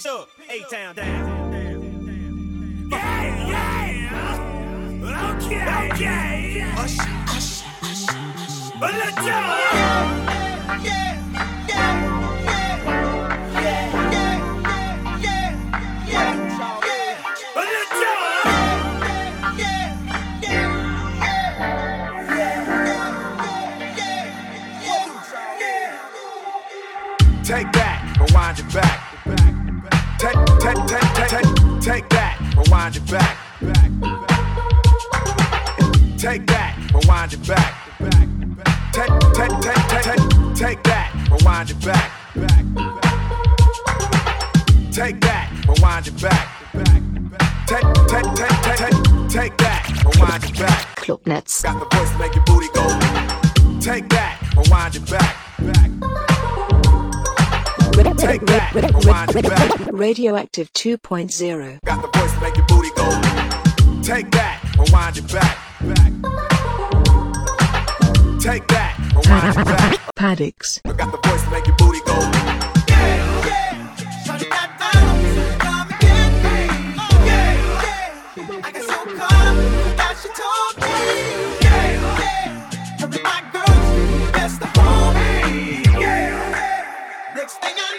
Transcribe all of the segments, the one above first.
Peace up, A-Town down. Yeah, yeah. Okay, okay. Hush, hush, hush, hush. Let's go. Yeah, yeah, yeah, take, that, rewind it back. Take that, rewind it back. Take, take, take, take, take, take that, rewind it back. Take that, rewind it back. Take, take, take, take, take, take that, rewind it back. Klubnetz. Got the voice to make your booty go. Take that, rewind it back. Take that, rewind it back. RadioAktiv 2.0. Got the voice to make your booty go. Take that, rewind it back. Take that, rewind it back. Paddocks. Got the voice to make your booty go. Next thing I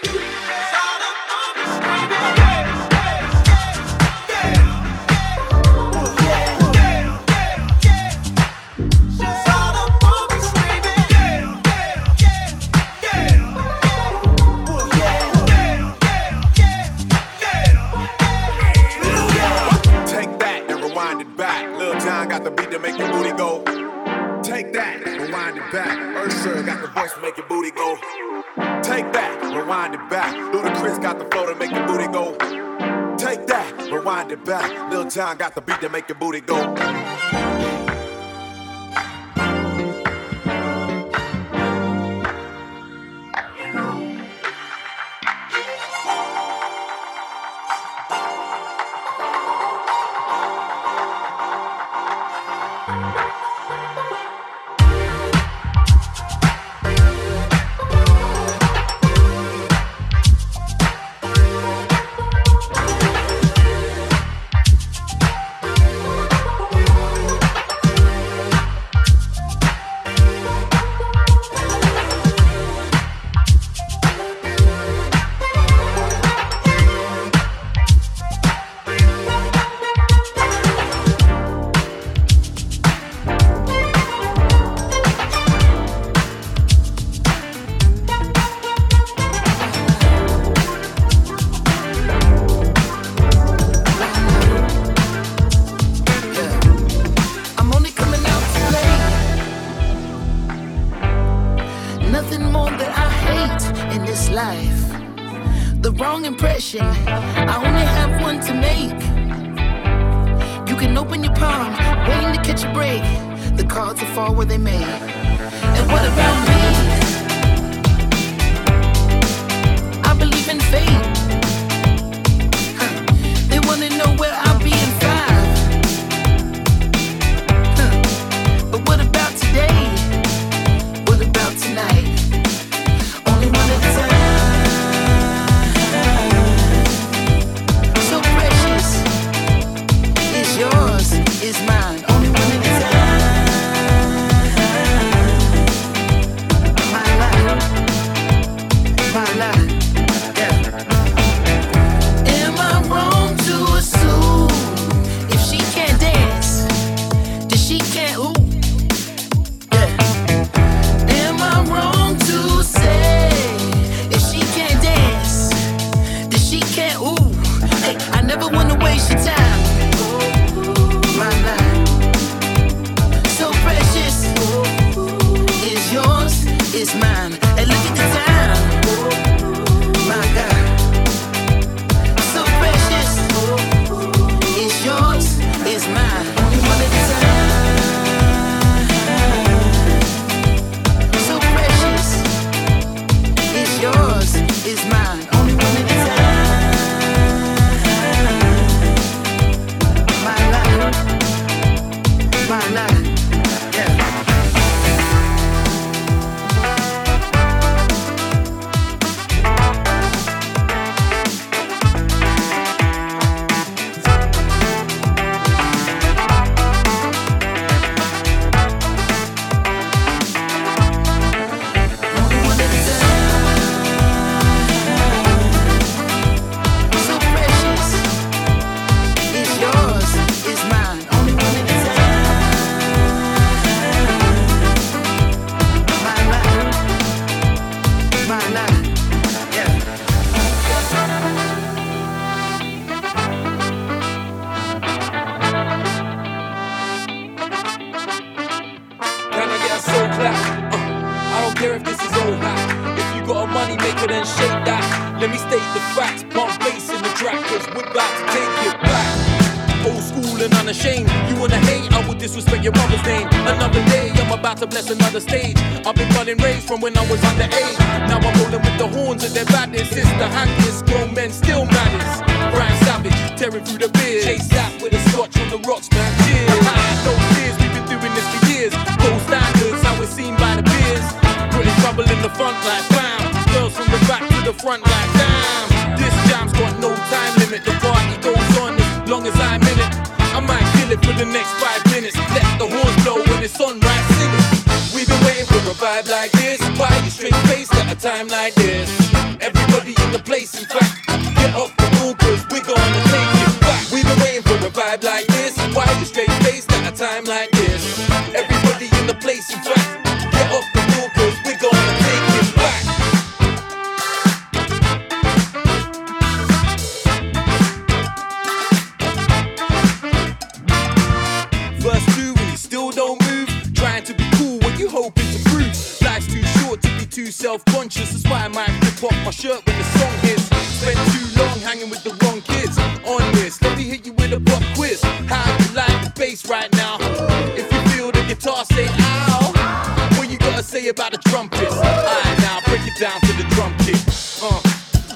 John got the beat to make your booty go.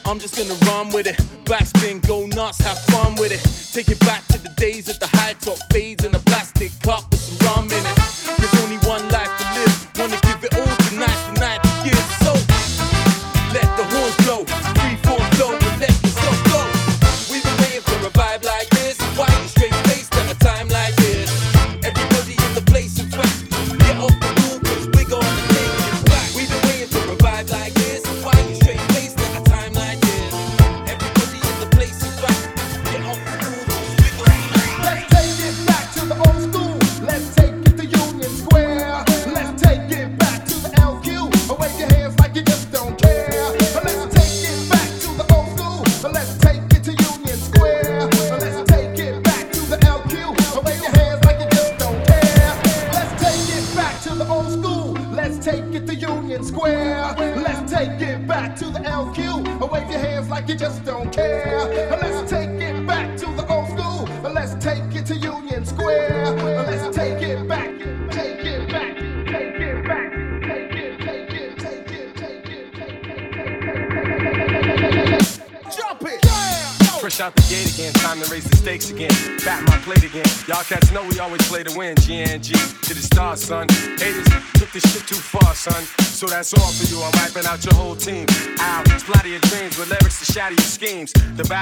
I'm just gonna run with it. Backspin, go nuts, have fun with it. Take it back to the days of the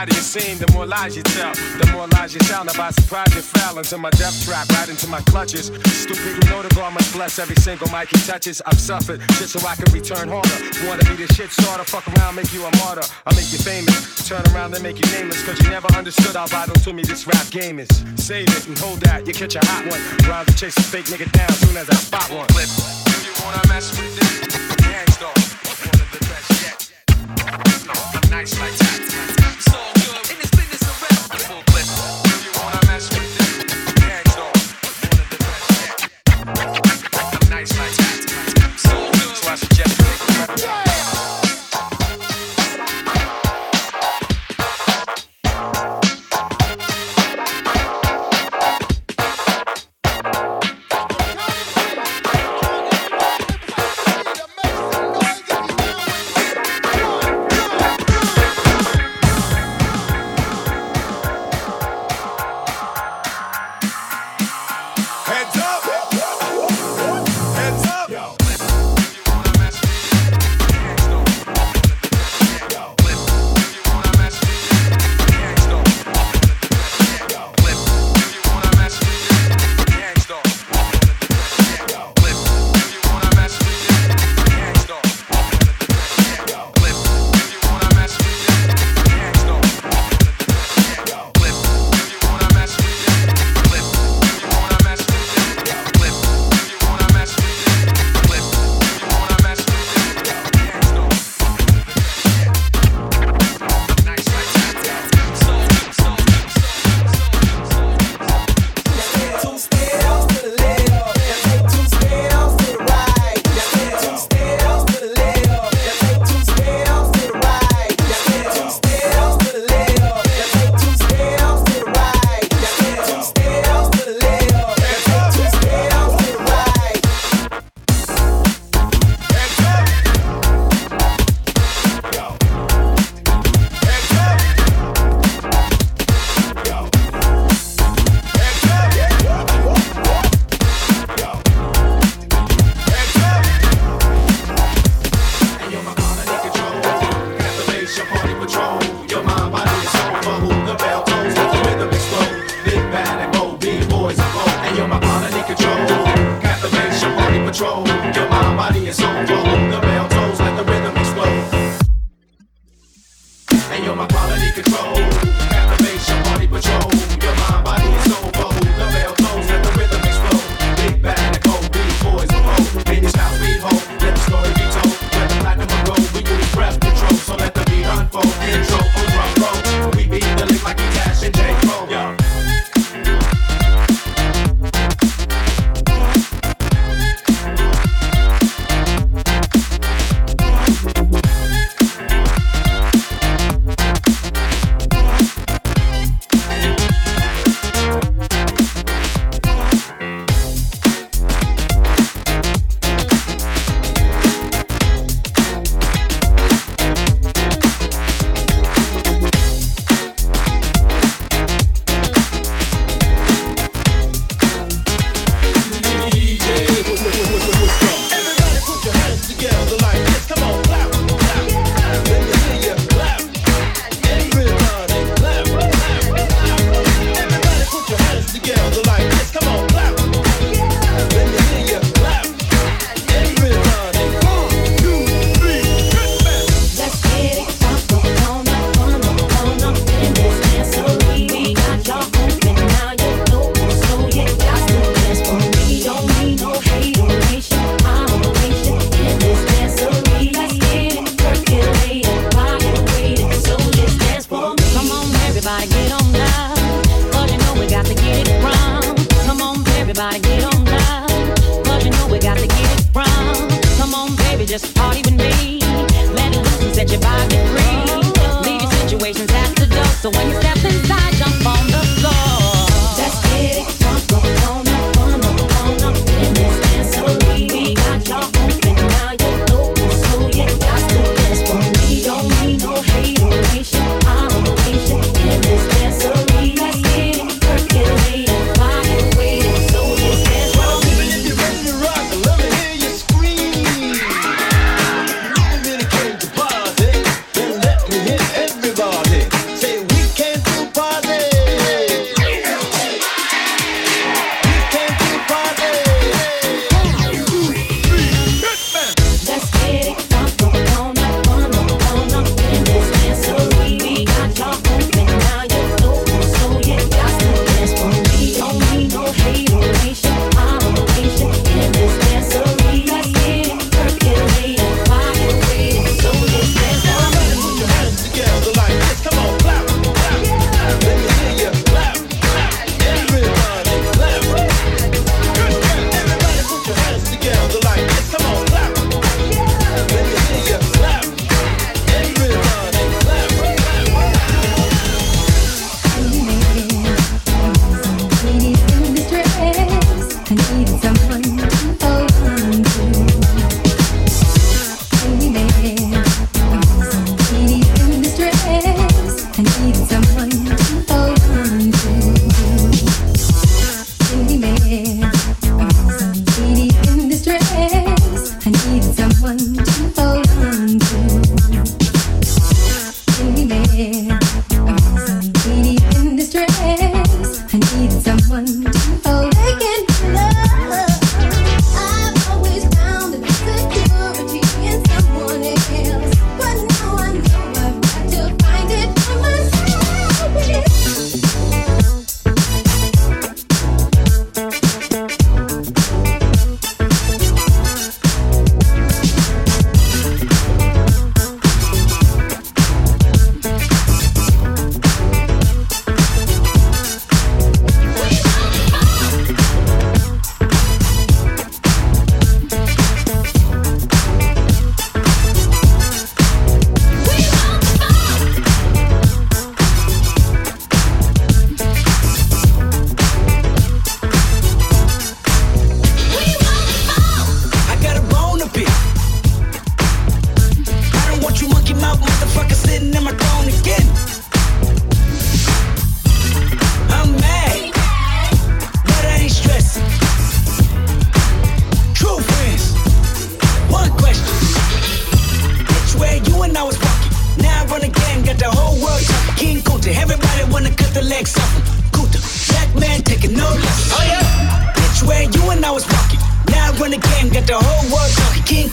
you seem, the more lies you tell. The more lies you tell, now by surprise you fell into my death trap, right into my clutches. Stupid, you know the God must bless every single mic he touches. I've suffered just so I can return harder. Wanna be the shit starter, fuck around, make you a martyr. I make you famous, turn around and make you nameless, cause you never understood how vital to me this rap game is. Save it and hold that, you catch a hot one. Rhymes to chase a fake nigga down soon as I spot one. Flip. Do you wanna mess with this? Hands. One of the best yet. No, I'm nice like that.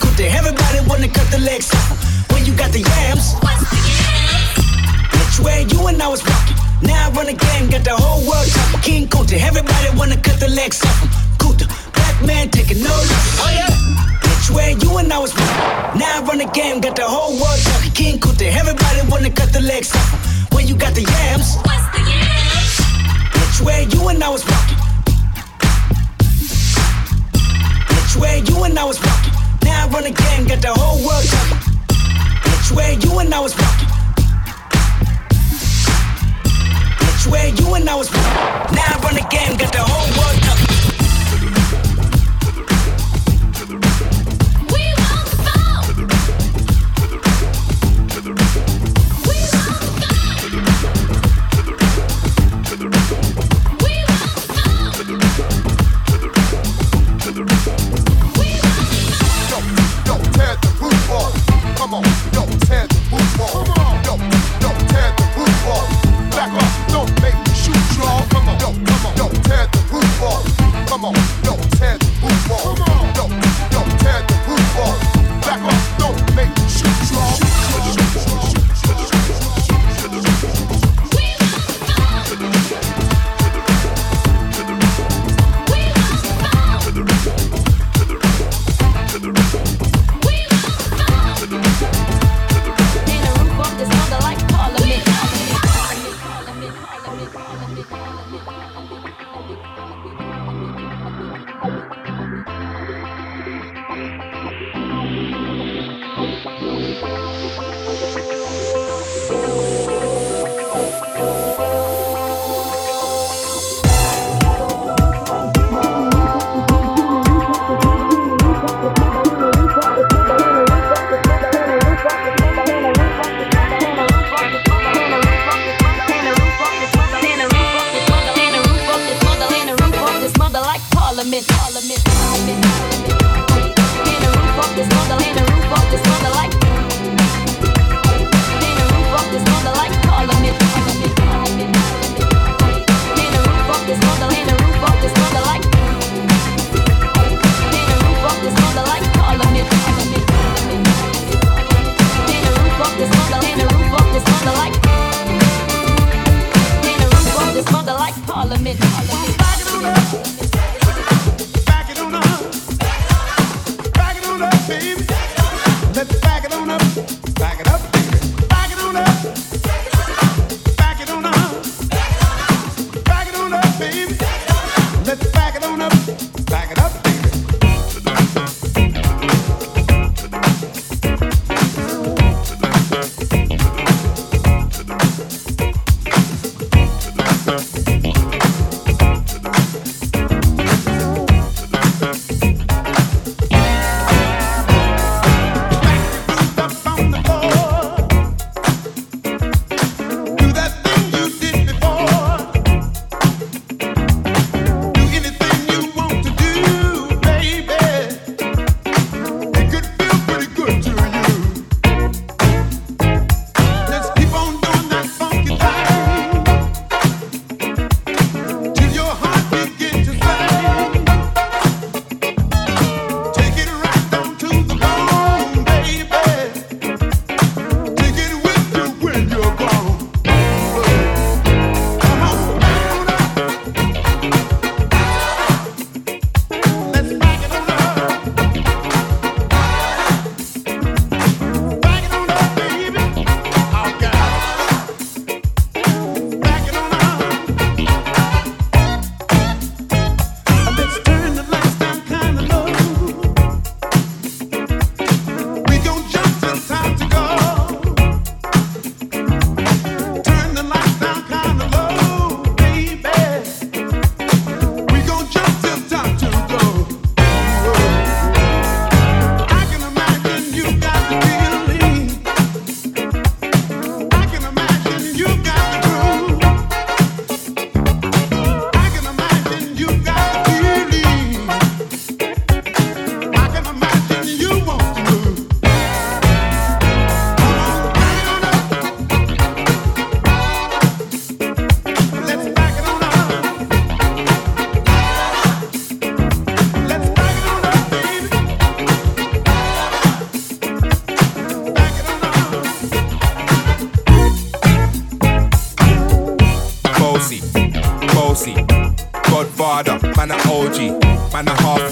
Talking. King everybody wanna cut the legs off. When you got the yams, which way you and I was walking. Now I run the game, got the whole world talking. King Kunta, everybody wanna cut the legs off. Kunta, black man taking no losses. Oh yeah. Which way you and I was walking. Now I run the game, got the whole world talking. King Kunta, everybody wanna cut the legs off. 'em. When you got the yams, which way you and I was walking. Which way you and I was walking. Now I run game, got the whole world talking. Which way you and I was walking. Which way you and I was walking. Now I run game, got the whole world talking.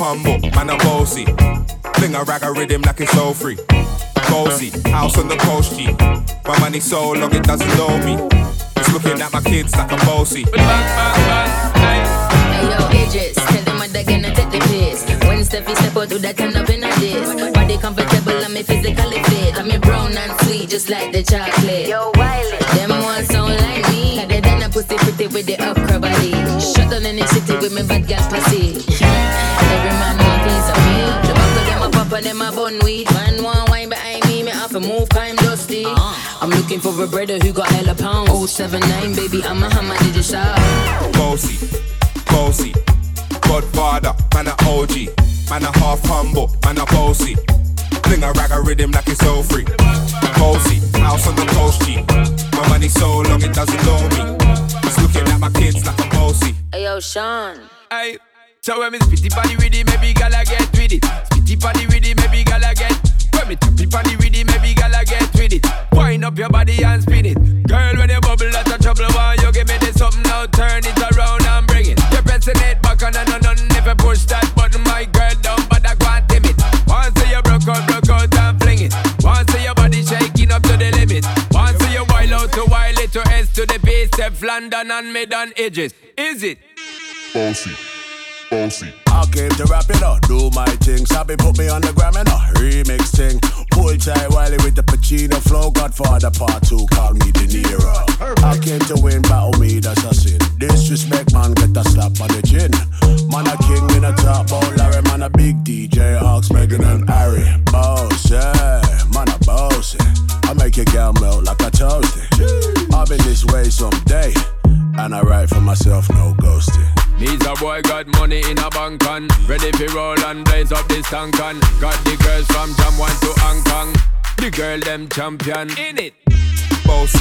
Humble, man a bossy. Fling a rag a rhythm like it's all free. Bossy, house on the coast G. My money so long it doesn't know me. It's looking at my kids like I'm bossy. Hey yo, Idris, tell them what they're gonna take the piss. When Steffi step out, do that turn up in a diss. Body comfortable, and me physically fit. I'm me brown and sweet, just like the chocolate. Yo, Wiley, them ones sound like me. Got the done a pussy pretty with the upper body. Shut down in the city with me bad gal pussy. Of them a pop and them a bun weed. Man want wine behind me, me have to move, I'm dusty. Uh. I'm looking for a brother who got hella pounds. 079, baby, I'm a hammer, did you shout? Bossy, bossy. Godfather, man a OG. Man a half humble, man a bossy. Fling a rag a rhythm like it's all free. Bossy, house on the coast G. My money so long it doesn't know me. It's looking at my kids like I'm bossy. Hey yo, Sean. Hey, so when me spitty body with it, maybe gala get with it. Spitty body with it, maybe gala get. When me tappy body with it, maybe gala get with it. Wind up your body and spin it, girl. When you bubble, that's a trouble. Why you give me this something now? Turn it around and bring it. You're pressing it back on and on and you push that button, my girl but I can't dim it. Once you broke out, broke out and fling it. Once your body shaking up to the limit. Once you wild out to wild it to S to the base, London and mid on edges. Is it? Bossy, bossy. I came to rap it up, do my thing. Sabi put me on the gram and a remix thing. Pull tight Wiley with the Pacino flow. Godfather part two, call me De Niro. I came to win, battle me, that's a sin. Disrespect, man, get a slap on the chin. Man, a king in a top bowl, Larry, man, a big DJ, Hawks, Megan and Harry. Boss, yeah, man, a boss. I make your girl melt like a toasty. I'll be this way someday. And I write for myself, no ghosting. Needs a boy got money in a bank on Ready for roll and blaze up this tank on Got the girls from Jam 1 to Hong Kong. The girl them champion. In it. Bossy.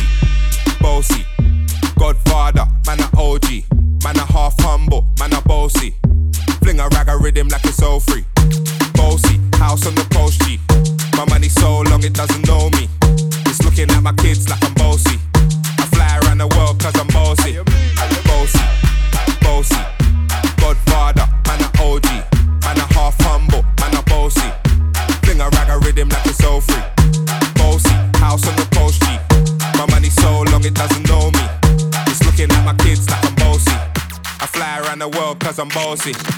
dosis.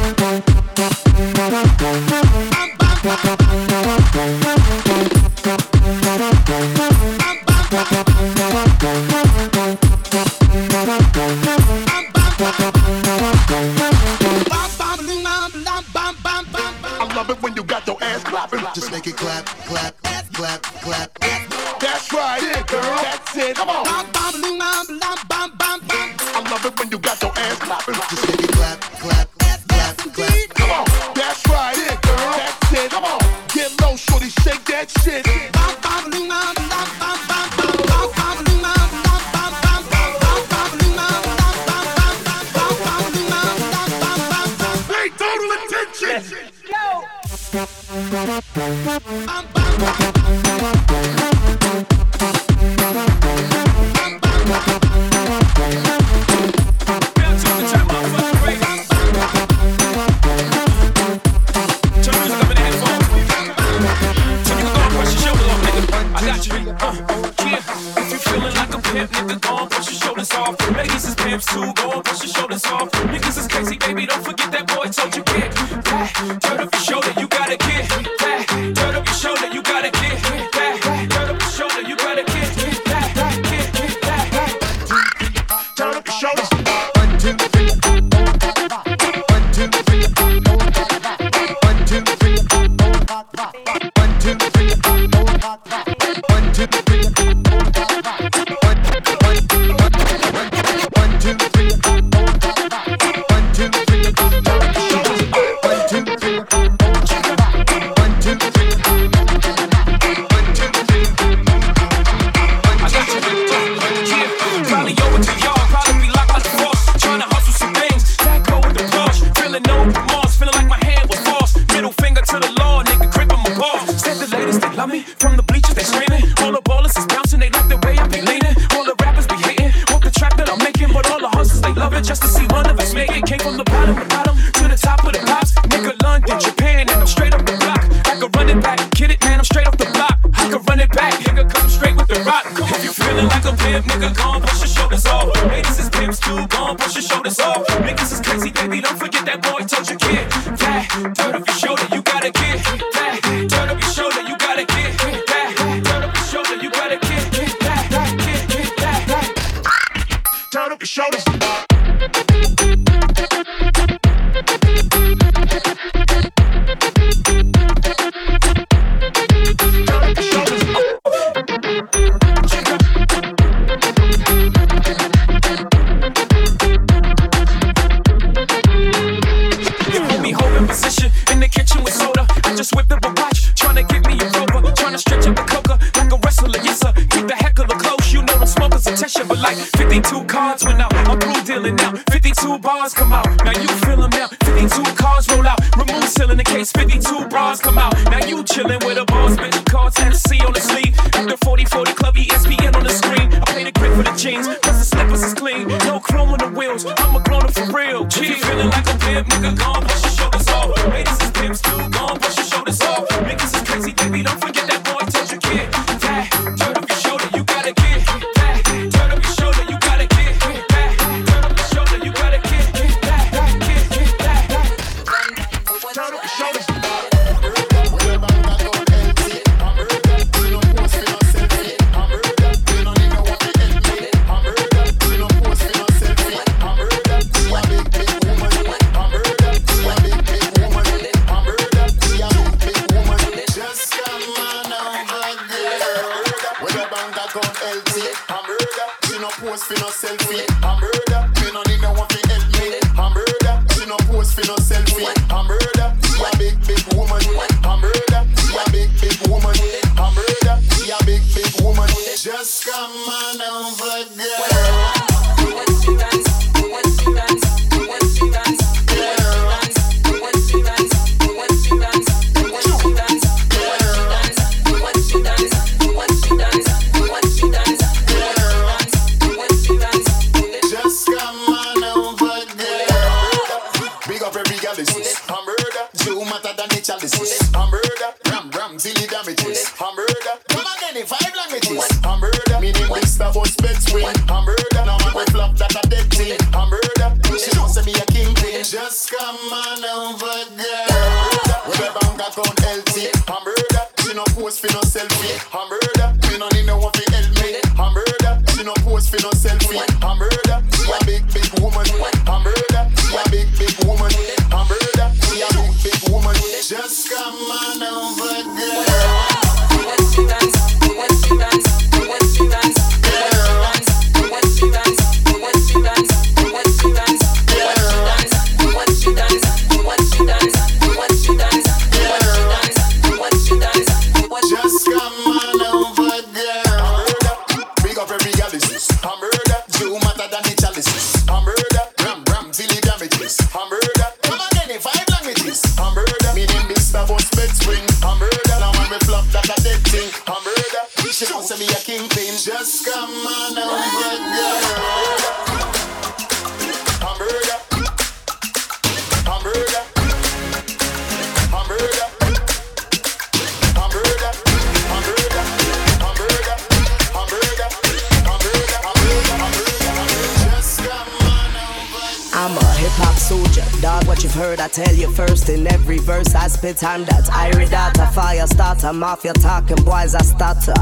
spit time that I read out a fire starter. Mafia talking boys I starter.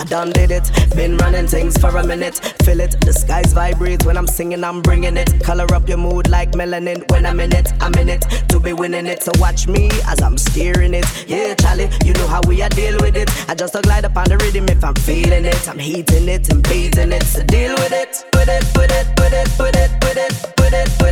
I done did it, been running things for a minute. Feel it, the skies vibrate when I'm singing, I'm bringing it. Color up your mood like melanin when I'm in it. I'm in it to be winning it. So watch me as I'm steering it. Yeah, Charlie, you know how we are deal with it. I just a glide upon the rhythm if I'm feeling it. I'm heating it and beating it. So deal with it, with it, with it, with it, with it, with it, with it. With it.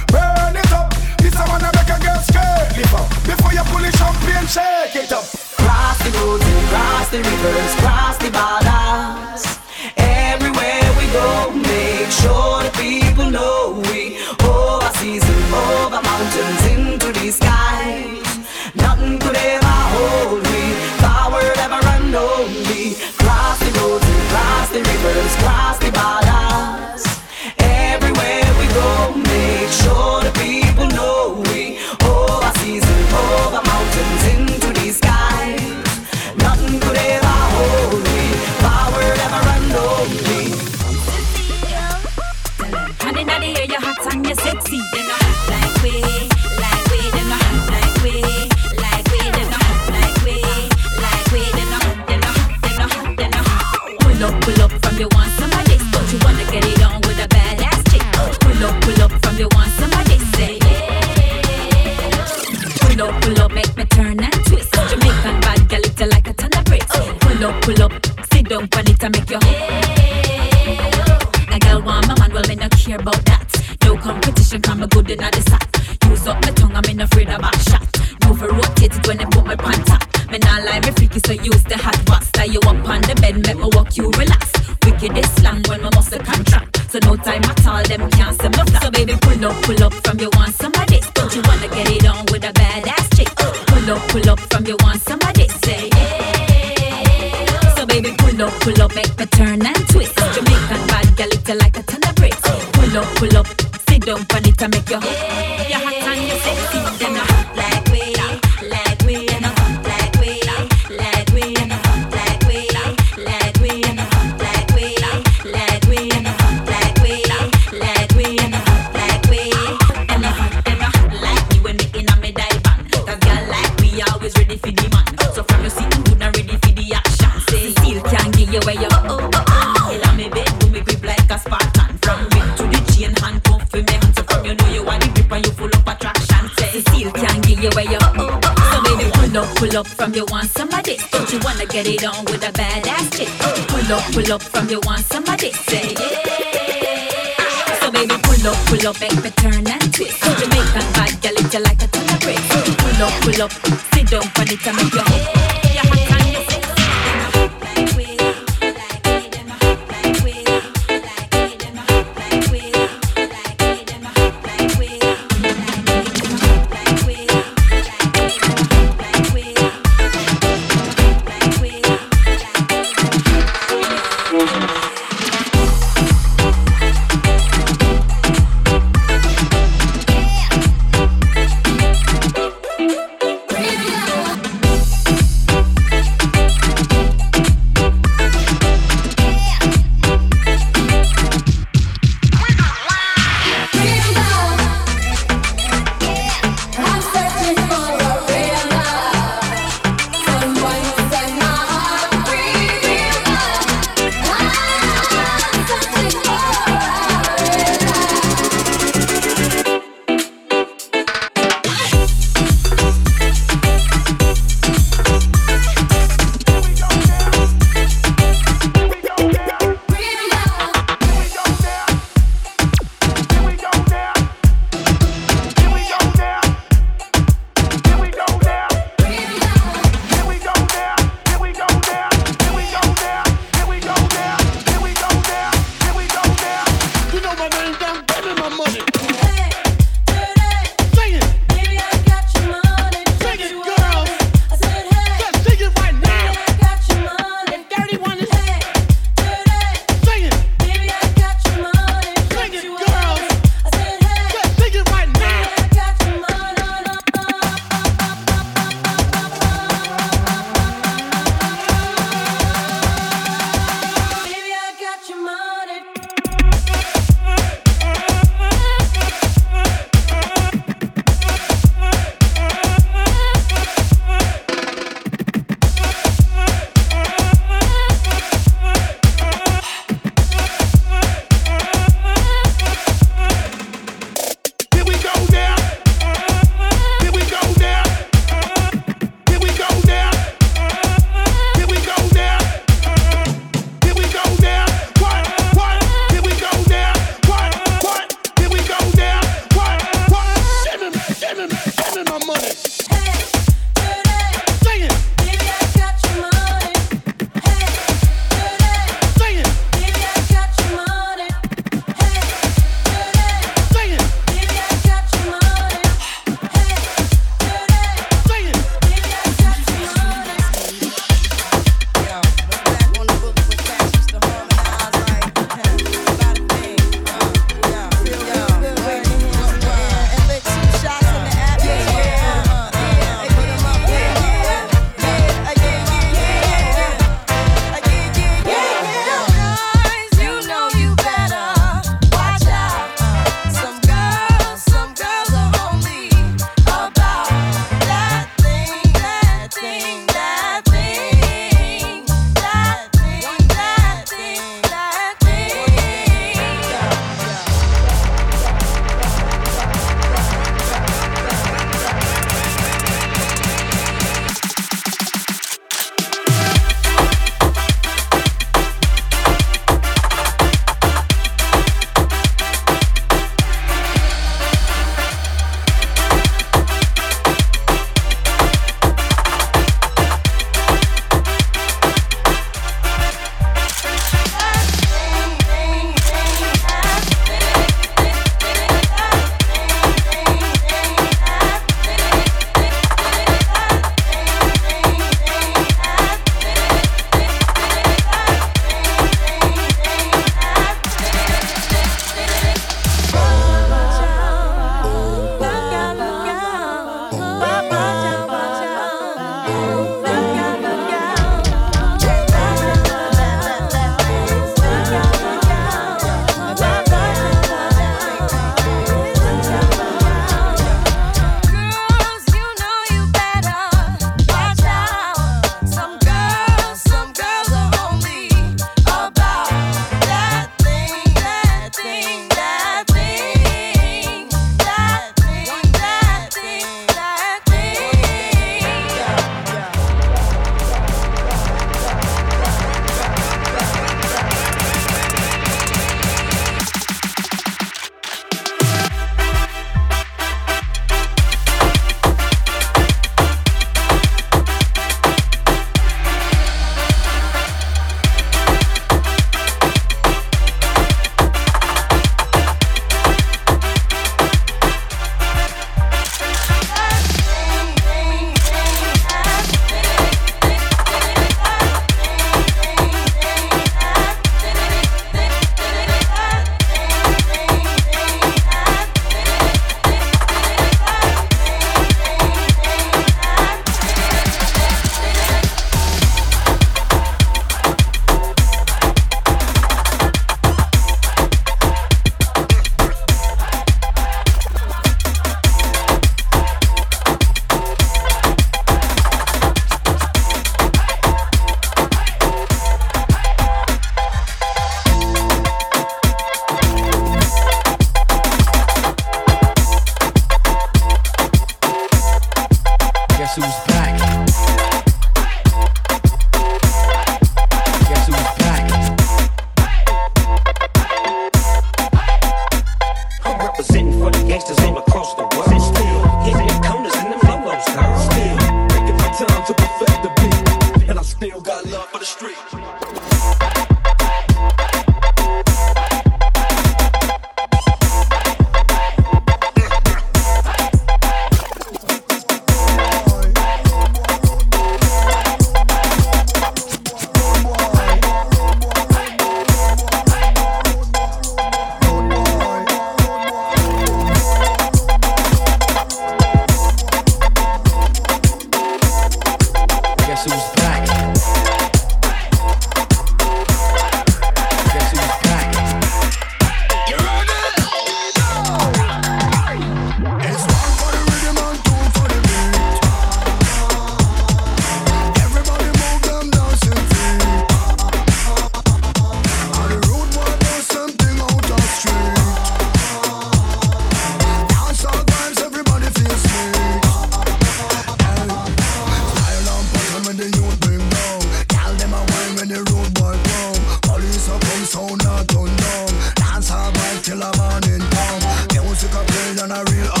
a real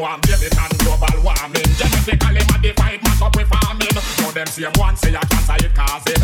want baby and global warming. Genetically modified, mass up with farming. Now them same one say a cancer it causing.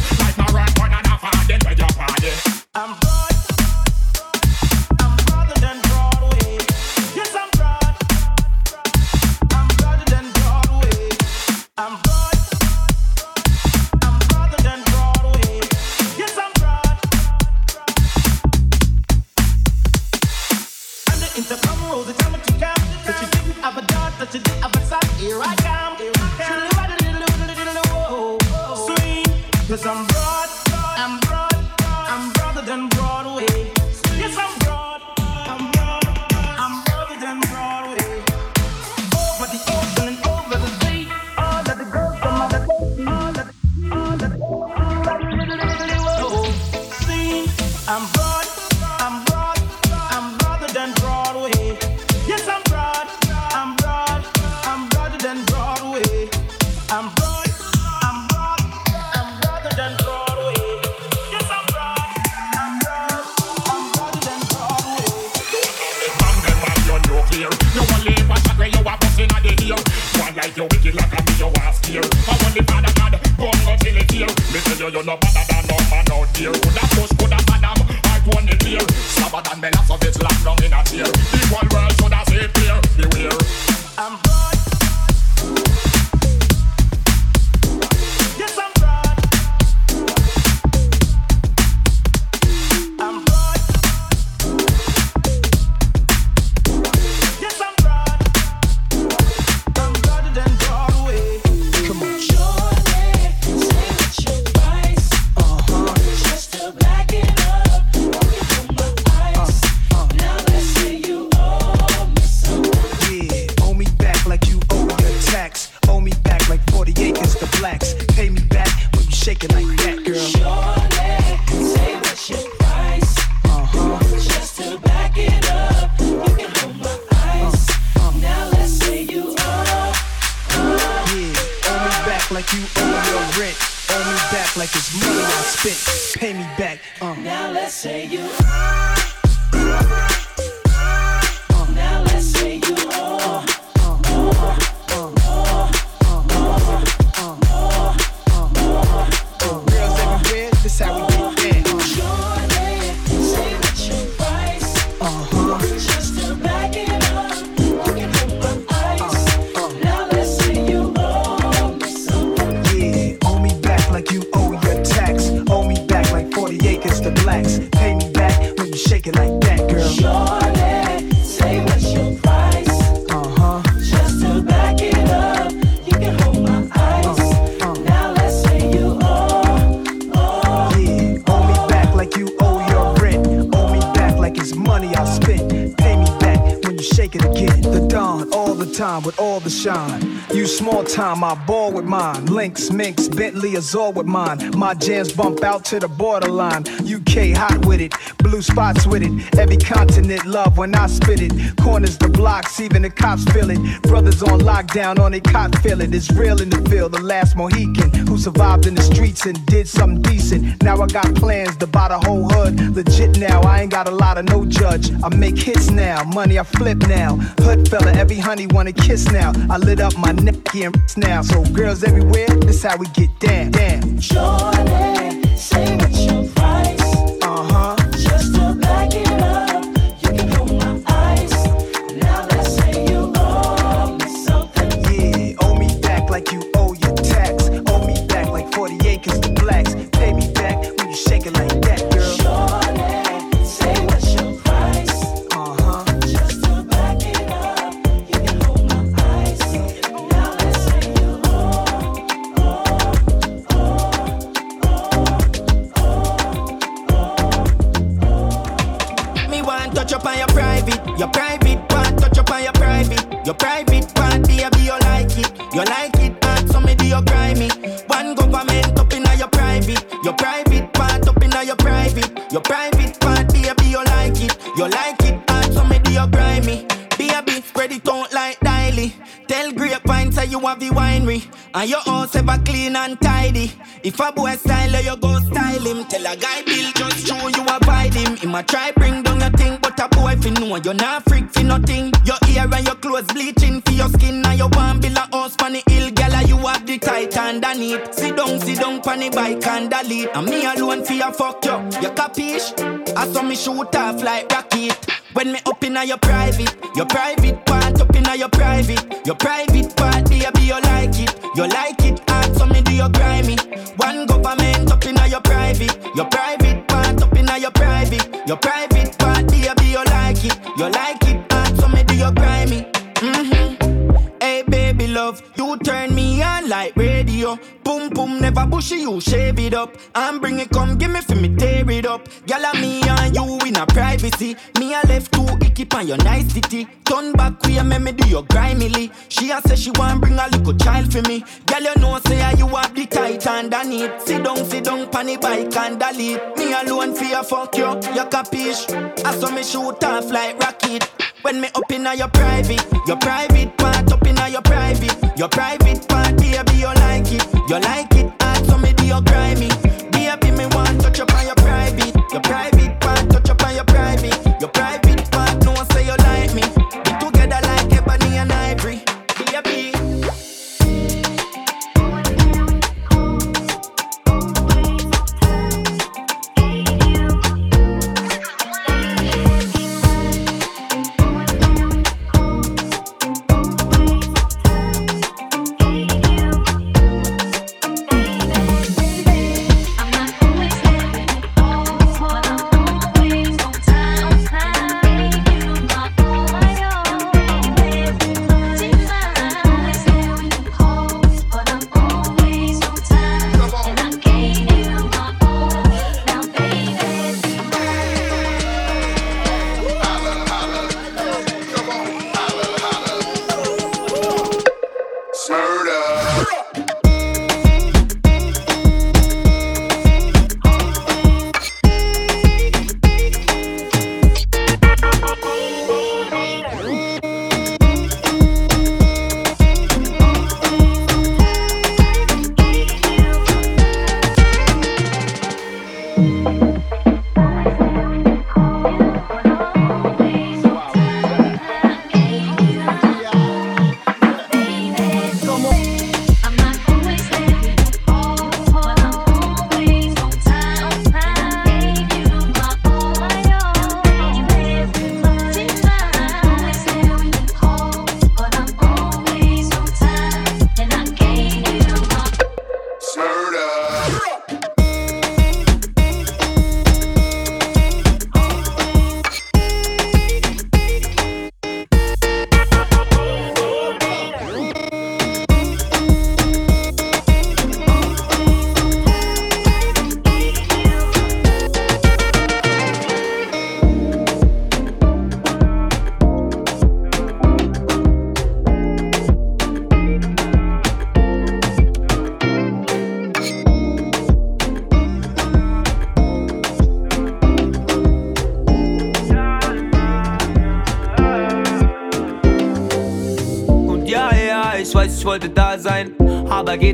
time. I ball with mine. Links, Minx, Bentley Azure with mine. My jams bump out to the borderline. UK hot with it blue spots with it. Every continent love when I spit it. Corners the blocks, even the cops feel it. Brothers on lockdown, on they cop feel it. It's real in the field, the last Mohican who survived in the streets and did something decent. Now I got plans to buy the whole hood. Legit now, I ain't got a lot of no judge. I make hits now, money I flip now. Hood fella, every honey wanna kiss now. I lit up my neck and now. So girls everywhere, this how we get down. Damn. Jordan, say what you me shoot off like rocket. When me up inna your private, your private part up inna your private, your private part, baby, you like it, you like it hard, so me do your grimy. One government up inna your private, your private part up inna your private, your private part, baby, you like it, you like it hard, so me do your grimy. Mm-hmm. Hey baby love, you turn me on like radio. Boom boom, never bushy, you shave it up and bring it. Come give me for me tear it up. Gyal and me and you in a privacy. Me a left two icky on your nice city. Turn back we make me do your grimily. She a say she want bring a little child for me. Girl you know say ah, you have the titan tight underneath. Sit down, sit down, pan the bike and delete. Me alone for your fuck you, you capish. I saw me shoot off like rocket. When me up inna your private, your private part up inna your private, your private part, baby you like it, you like it hard, so me do your grimy. Baby me want touch up on your private, your private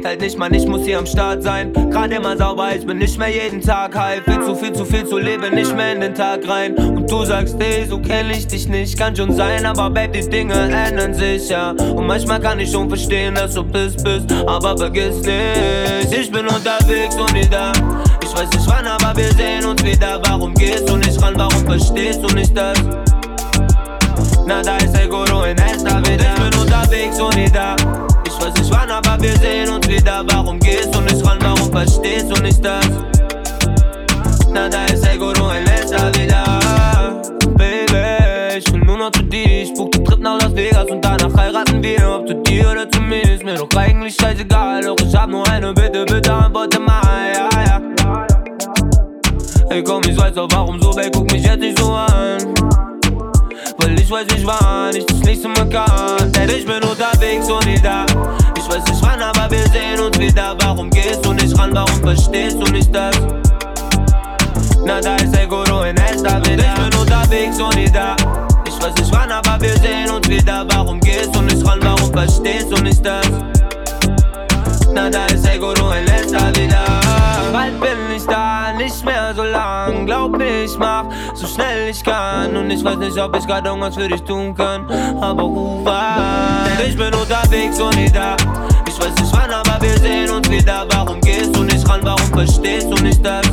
Geht halt nicht, man, ich muss hier am Start sein. Gerade immer sauber, ich bin nicht mehr jeden Tag high. Viel zu viel, zu viel zu leben, nicht mehr in den Tag rein. Und du sagst, ey, so kenn ich dich nicht. Kann schon sein, aber Babe, die Dinge ändern sich, ja. Und manchmal kann ich schon verstehen, dass du bist, bist. Aber vergiss nicht, ich bin unterwegs und nie da. Ich weiß nicht wann, aber wir sehen uns wieder. Warum gehst du nicht ran, warum verstehst du nicht das? Nada es seguro en esta vida. Ich bin unterwegs und nie da. Ich weiß nicht wann, aber wir sehen uns wieder. Warum gehst du nicht ran, warum verstehst du nicht das? Nada es seguro en esta vida. Baby, ich will nur noch zu dir. Ich buch den Trip nach Las Vegas und danach heiraten wir. Ob zu dir oder zu mir, ist mir doch eigentlich scheißegal. Doch ich hab nur eine Bitte, bitte antworte mal, ja, ja. Ey komm, ich weiß doch warum so, ey, guck mich jetzt nicht so an. Weil ich weiß nicht wann ich das nächste Mal kann Denn ich bin unterwegs und nie da weiß nicht wann, aber wir sehen uns wieder. Warum gehst du nicht ran, warum verstehst du nicht das? Nada es seguro en esta vida Ich bin unterwegs und nie da. Ich weiß nicht wann, aber wir sehen uns wieder. Warum gehst du nicht ran, warum verstehst du nicht das? Nada es seguro en esta vida Bald bin ich nicht mehr so lang. Glaub ich mach so schnell ich kann. Und ich weiß nicht, ob ich gerade irgendwas für dich tun kann. Aber ruf. Ich bin unterwegs und nicht da. Ich weiß nicht wann, aber wir sehen uns wieder. Warum gehst du nicht ran? Warum verstehst du nicht das?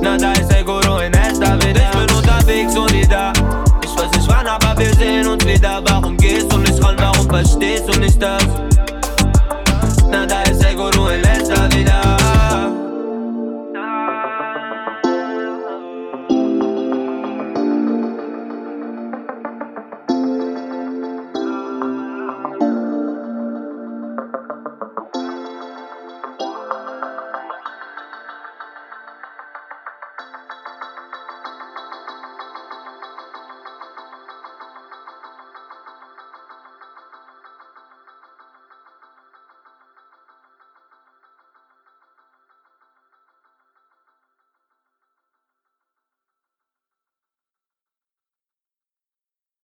Na, Nada es seguro in esta wieder. Ich bin unterwegs und nicht da. Ich weiß nicht wann, aber wir sehen uns wieder. Warum gehst du nicht ran? Warum verstehst du nicht das?